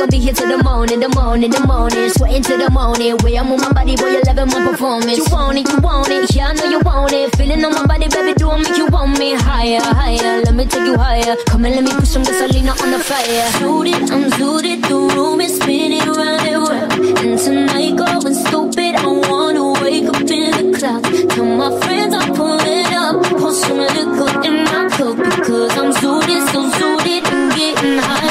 gon' be here till the morning, the morning, the morning. Sweating till the morning. Way I move my body, boy, you loving my performance. You want it, you want it, yeah, I know you want it. Feeling on my body, baby, do I make you want me higher, higher? Let me take you higher. Come and let me put some gasoline on the fire. Suited, I'm suited, the room is spinning round and round. And tonight, going stupid, I wanna wake up in the clouds. Tell my friends I'm pulling up, pour some liquor in my cup because I'm suited, so suited, and getting higher.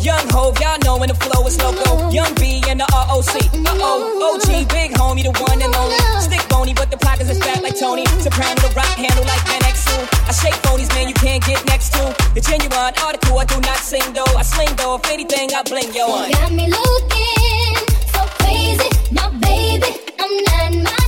Young Hove, y'all know when the flow is loco. Young B and the ROC. Uh oh, OG, big homie, the one and only. Stick bony, but the pockets is fat like Tony. Soprano, the rock handle like Exel. I shake phonies, man, you can't get next to. The genuine article, I do not sing though. I sling though, if anything, I bling yo on. Got me looking so crazy, my baby. I'm not myself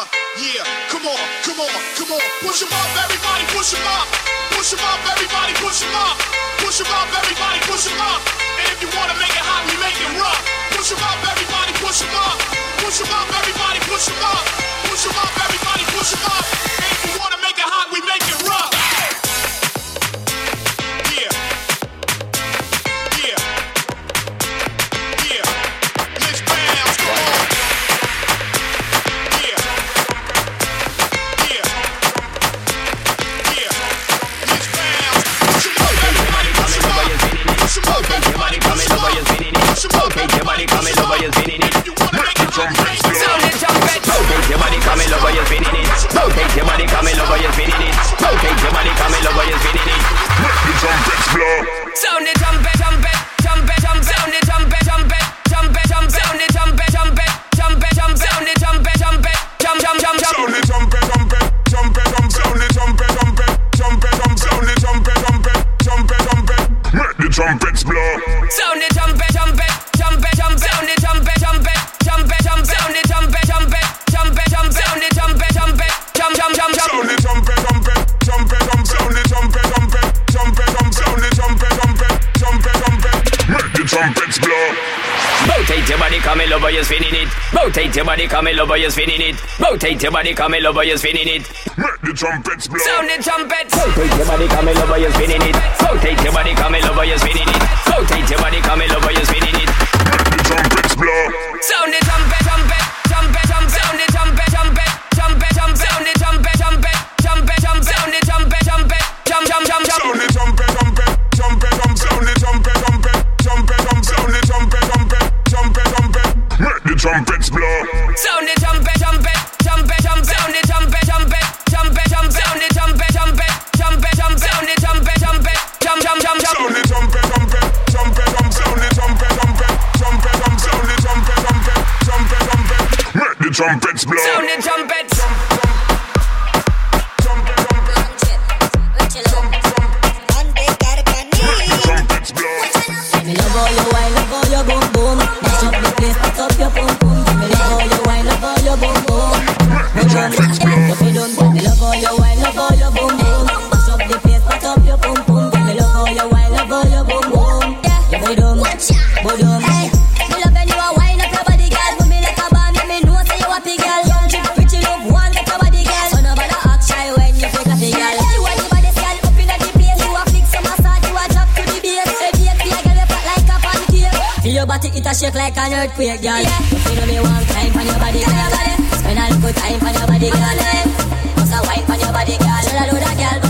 Uh, yeah. Come on, come on, come on. Push them up, everybody, push them up. Push them up, everybody, push them up. Push them up, everybody, push them up. And if you wanna make it hot, we make it rough. Push them up, everybody, push them up. Push them up, everybody, push them up. Push them up, everybody, push them up. And if you wanna make it hot, we make it wanna make it hot, make it Sound the. Rotate your body, come in over, you're spinning it. Rotate your body, come in over, you're spinning it. Rotate your body, come in over, you're spinning it. The trumpets blow. Sound the trumpet, trumpet, trumpet, trumpet. Sound the trumpet, trumpet, trumpet, trumpet. Sound the trumpet, trumpet, trumpet, trumpet. Sound the trumpet, trumpet, jump, jump, jump, jump. Sound the trumpet, trumpet, trumpet, trumpet. Sound the trumpet, trumpet, trumpet, trumpet. Sound the trumpet, trumpet, trumpet, trumpet. Make the trumpets blow. Sound the trumpet, trumpet, trumpet, trumpet. Sound the trumpet, trumpets blow. Rotate your body, come in over, you're spinning it. Rotate your body, come in over, you're spinning it. Rotate your body, come in over, you're spinning it. Make the trumpets blow. Sound the trumpet. Rotate your body, come in over, you're spinning it. Rotate your body, come in over, you're spinning it. Rotate your body, come in over, you're spinning it. Make the trumpets blow. Sound the trumpet, trumpet, trumpet, trumpet. Sound the trumpet, trumpet, trumpet, trumpet. Sound the trumpet, trumpet, trumpet, trumpet. Sound the trumpet, trumpet, jump, jump, jump, jump. Sound trumpets blow. Sound the trumpet, trumpet, trumpet, trumpet. Sound the trumpet, trumpet, trumpet, trumpet. Sound the trumpet, trumpet, trumpet, trumpet. Sound the trumpet, trumpet, jump, jump, jump, jump. Sound the trumpet, trumpet, trumpet, trumpet. Sound the trumpet, trumpet, trumpet, trumpet. Sound the trumpet, trumpet, trumpet, trumpet. Make the trumpets blow. Sound the trumpet. Trumpet, If you me love how you wine, love how you boom boom. Up the put up your. Me love how you wine, love how you boom boom. Yeah, you a your body, girl. Me like a bomb, let me know say you happy, girl. Young chick, pretty one your body, girl. Act shy when you a girl. You the body, girl, up the. You a massage, you a drop to the a girl, you fat like a. Feel your body, it a shake like an earthquake, girl. Yeah. You know me want time on your body, girl. A time on your body, girl. Eh? Must a wine on your body, girl. Should I do that, girl?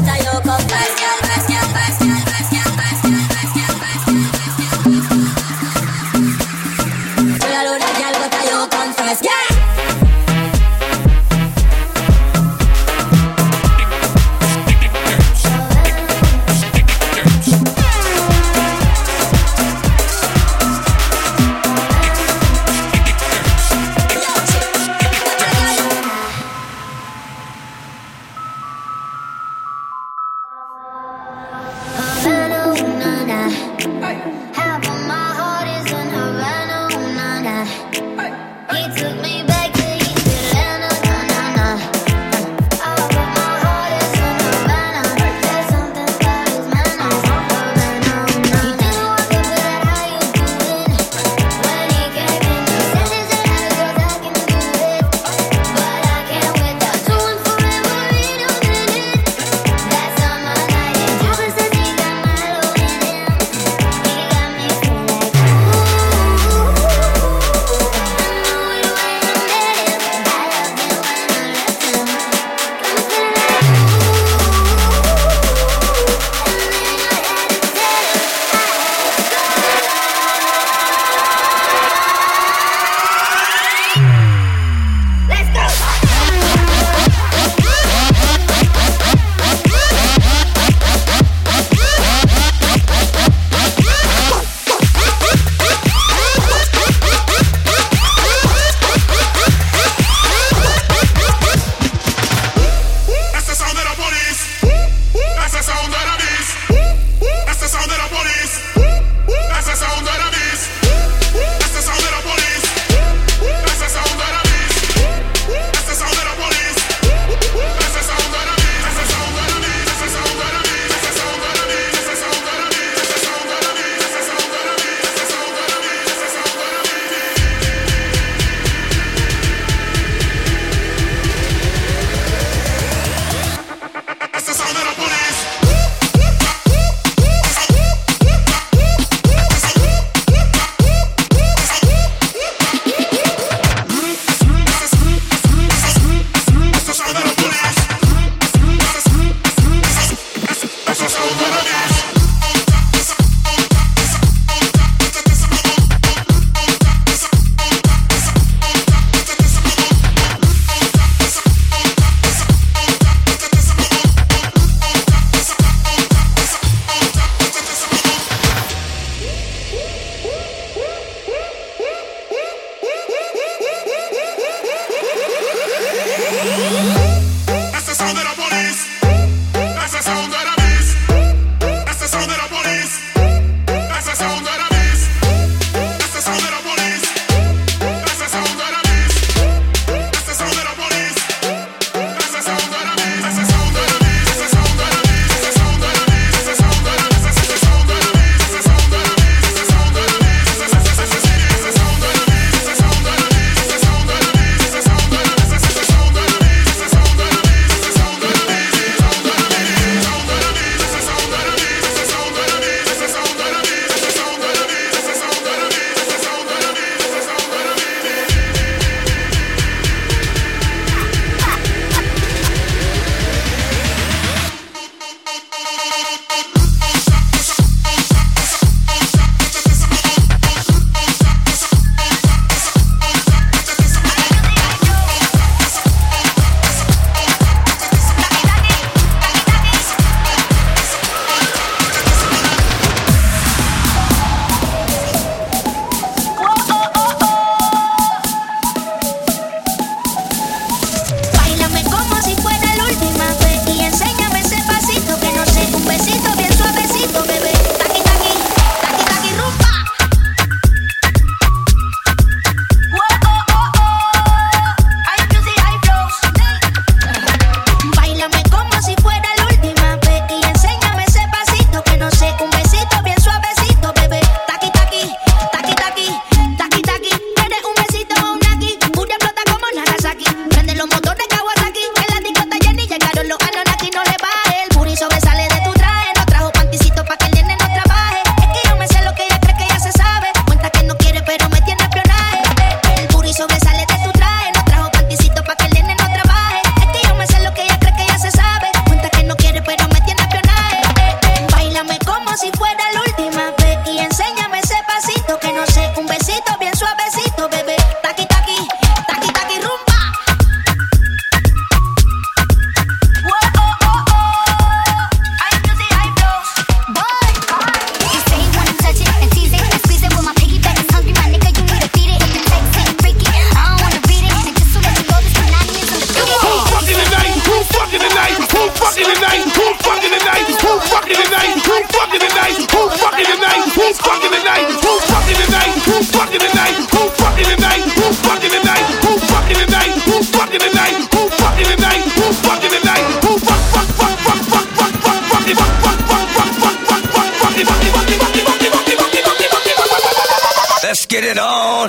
Get it on.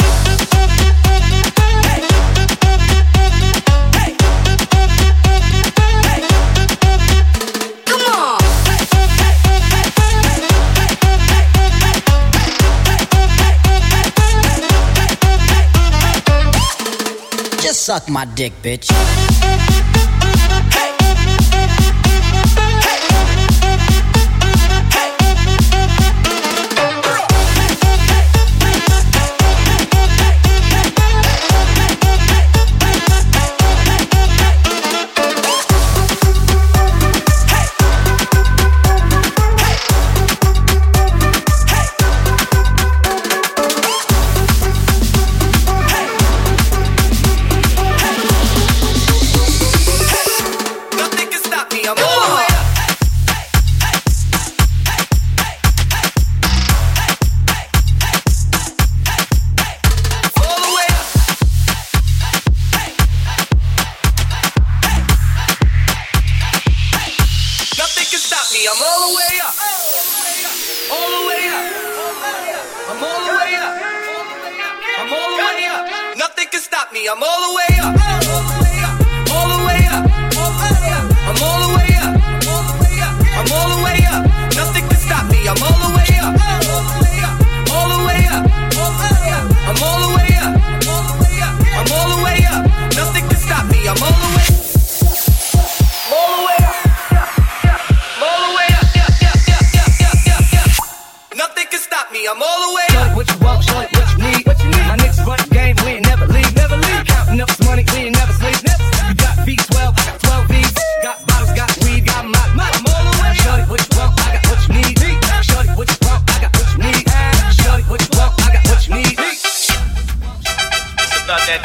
Suck my dick, bitch.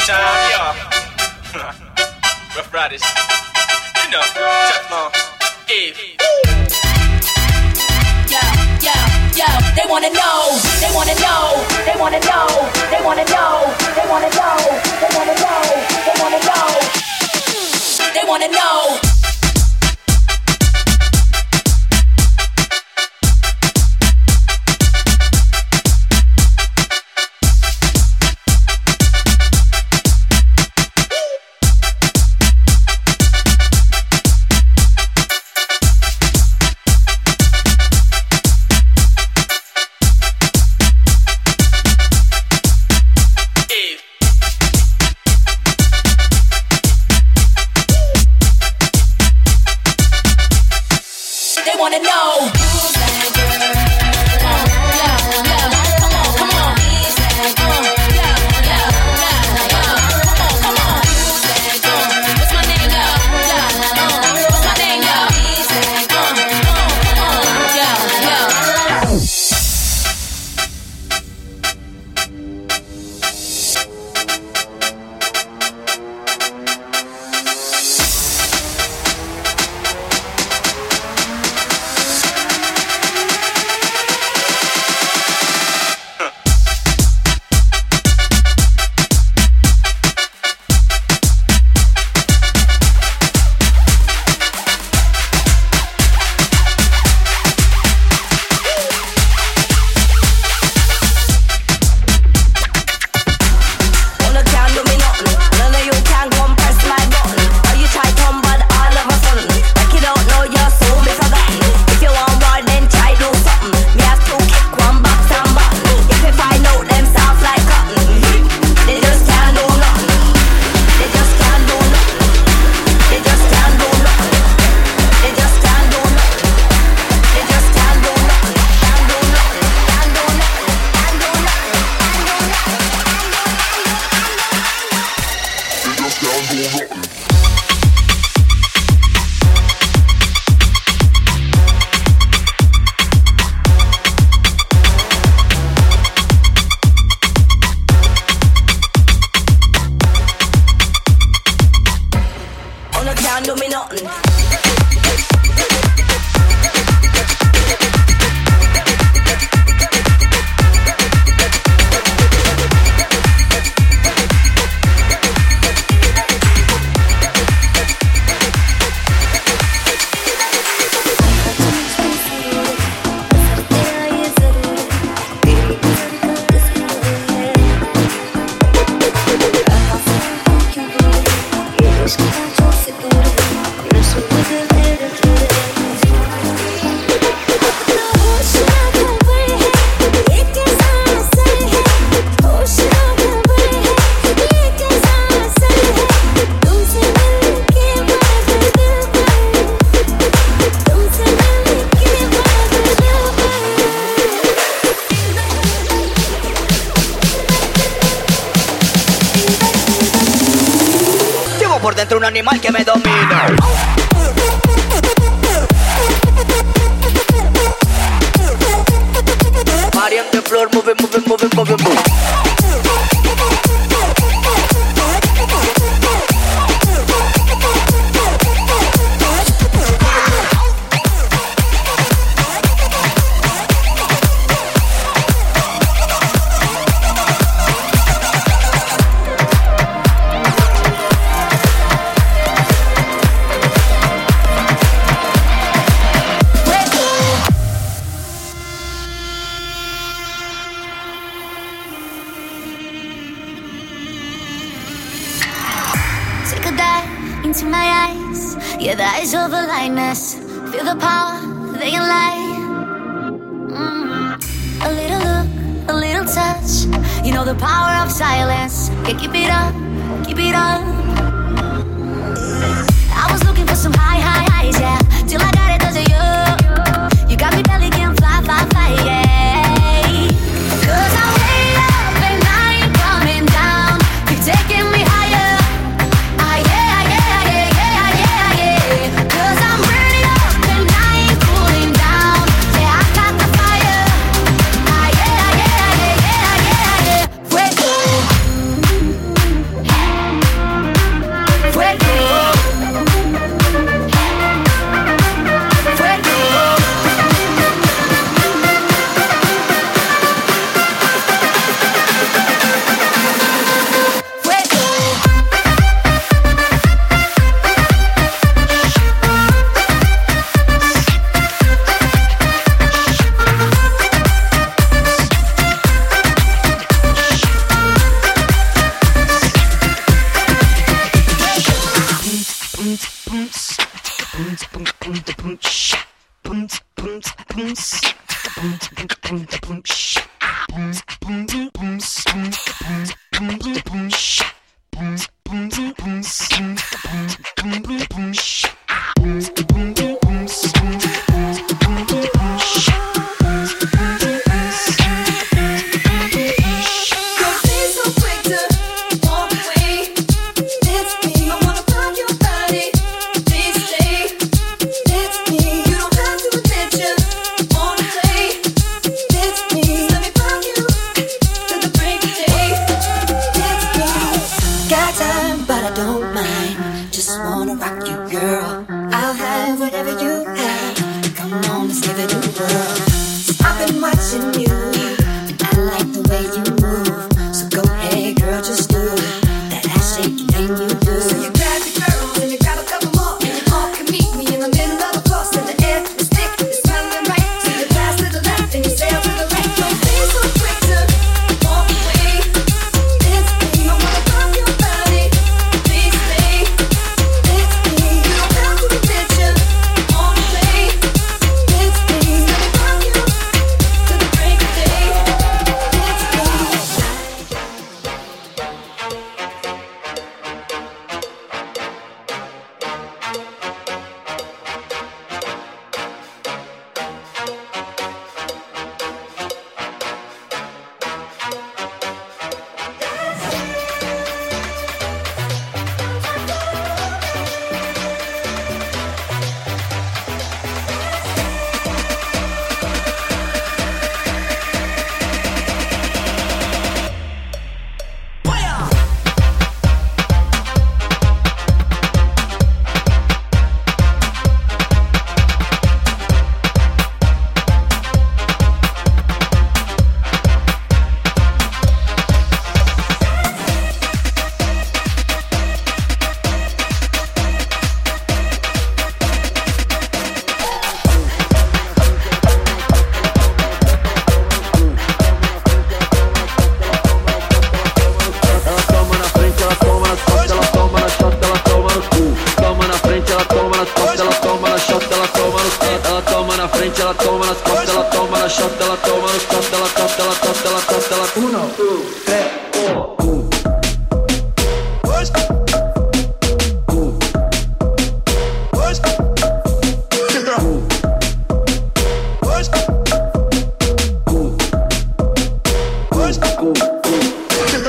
Yeah. mal que me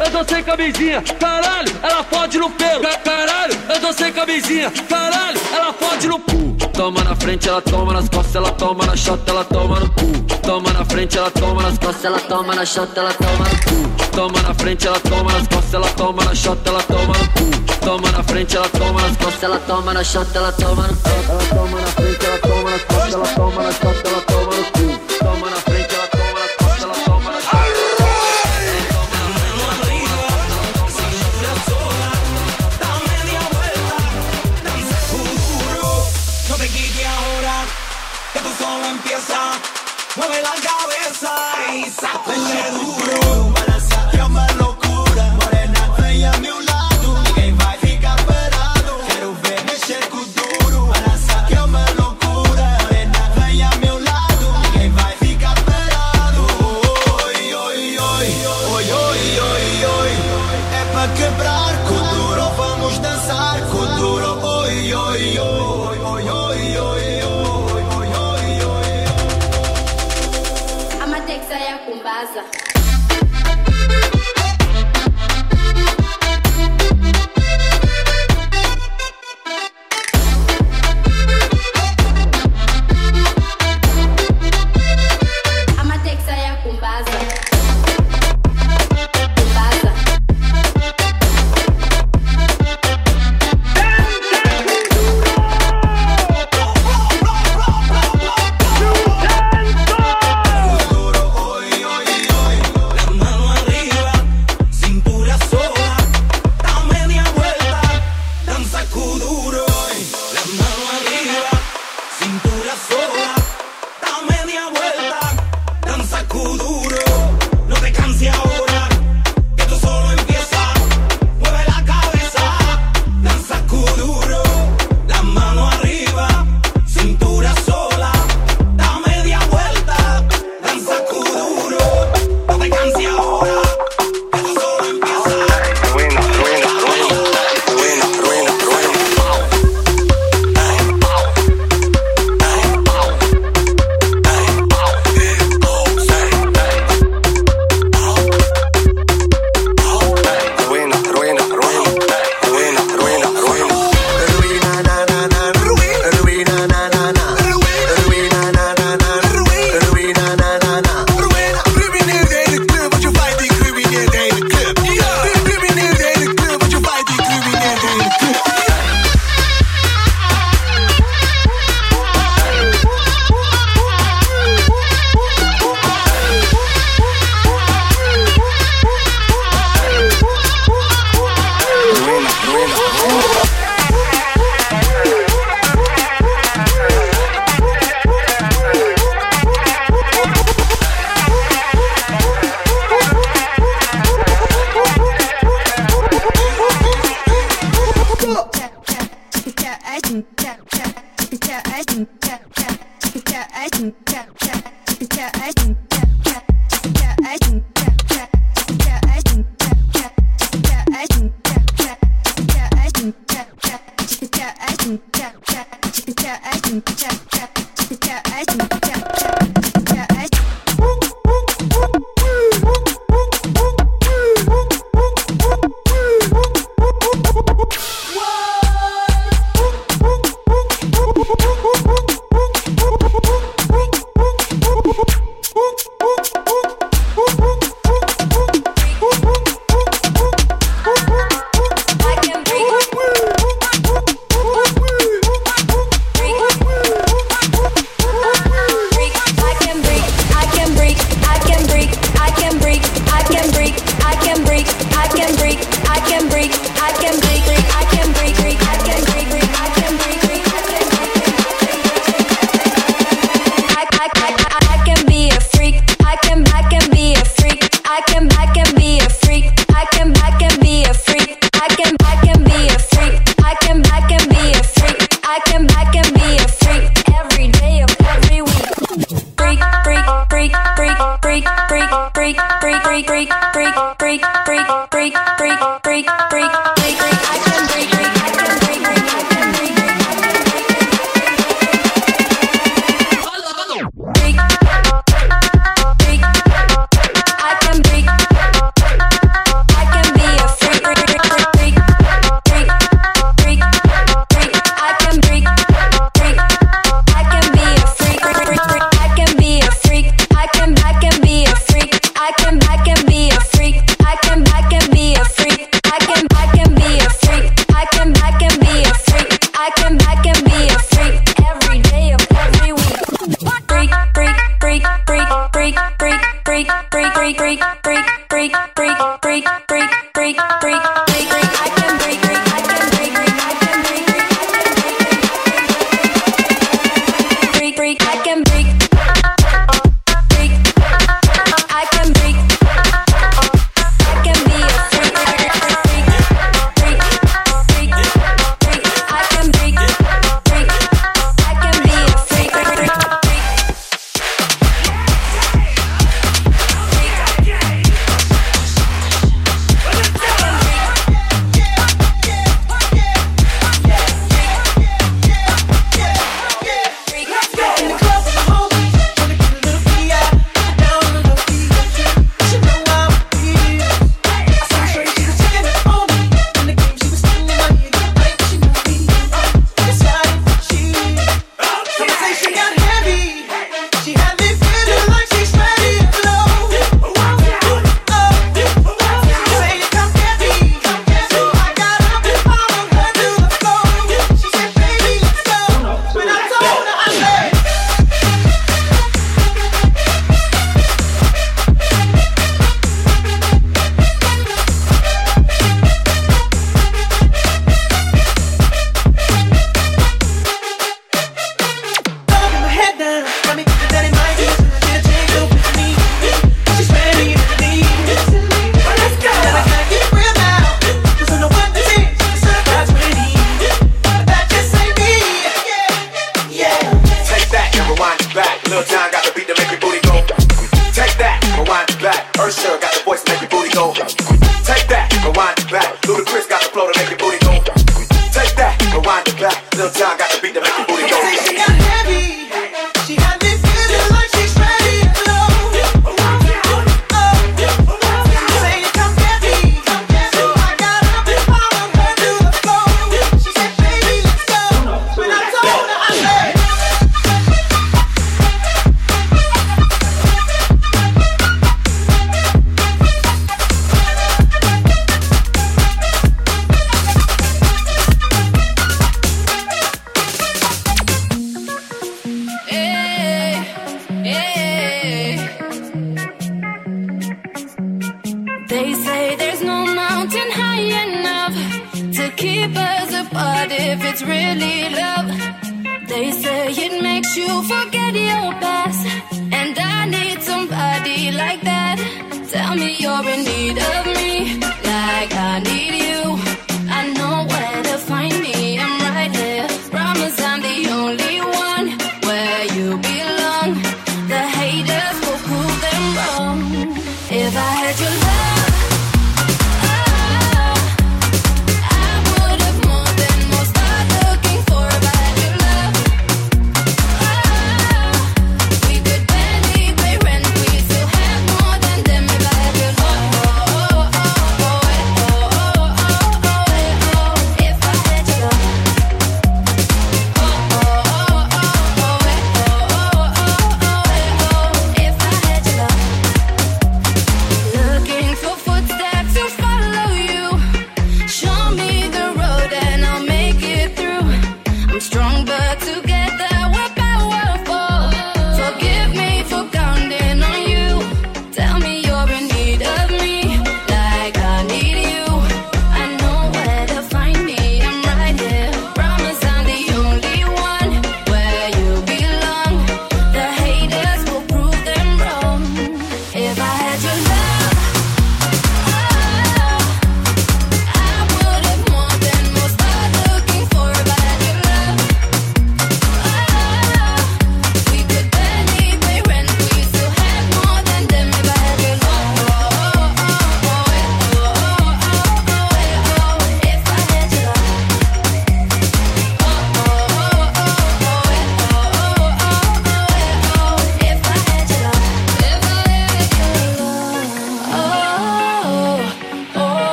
eu tô sem camisinha. Caralho, ela fode no pelo. Caralho, eu tô sem camisinha. Caralho, ela fode no cu. Toma na frente, ela toma nas costas, ela toma na chota, ela toma no cu. Toma na frente, ela toma nas costas, ela toma na chota, ela toma no cu. Toma na frente, ela toma nas costas, ela toma na chota, ela toma no cu. Toma na frente, ela toma nas costas, ela toma na chota, ela toma no cu. Ela toma na frente, ela toma nas costas, ela toma na chota, ela toma This shit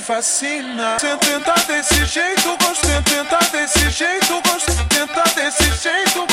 vacina tentar desse jeito, gosto. Tentar desse jeito, gosto. Tentar desse jeito,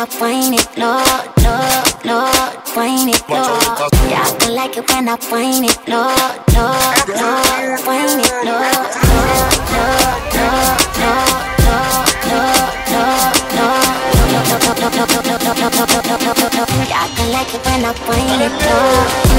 like it when I whine it, Lord, Lord, Lord, whine it, Lord. Y'all can like it when I whine it, Lord, Lord, Lord, whine it, Lord, Lord, Lord, Lord, Lord, Lord, Lord, Lord, Lord, Lord, Lord, Lord, Lord, Lord, Lord, Lord, Y'all can like it when I whine it, Lord.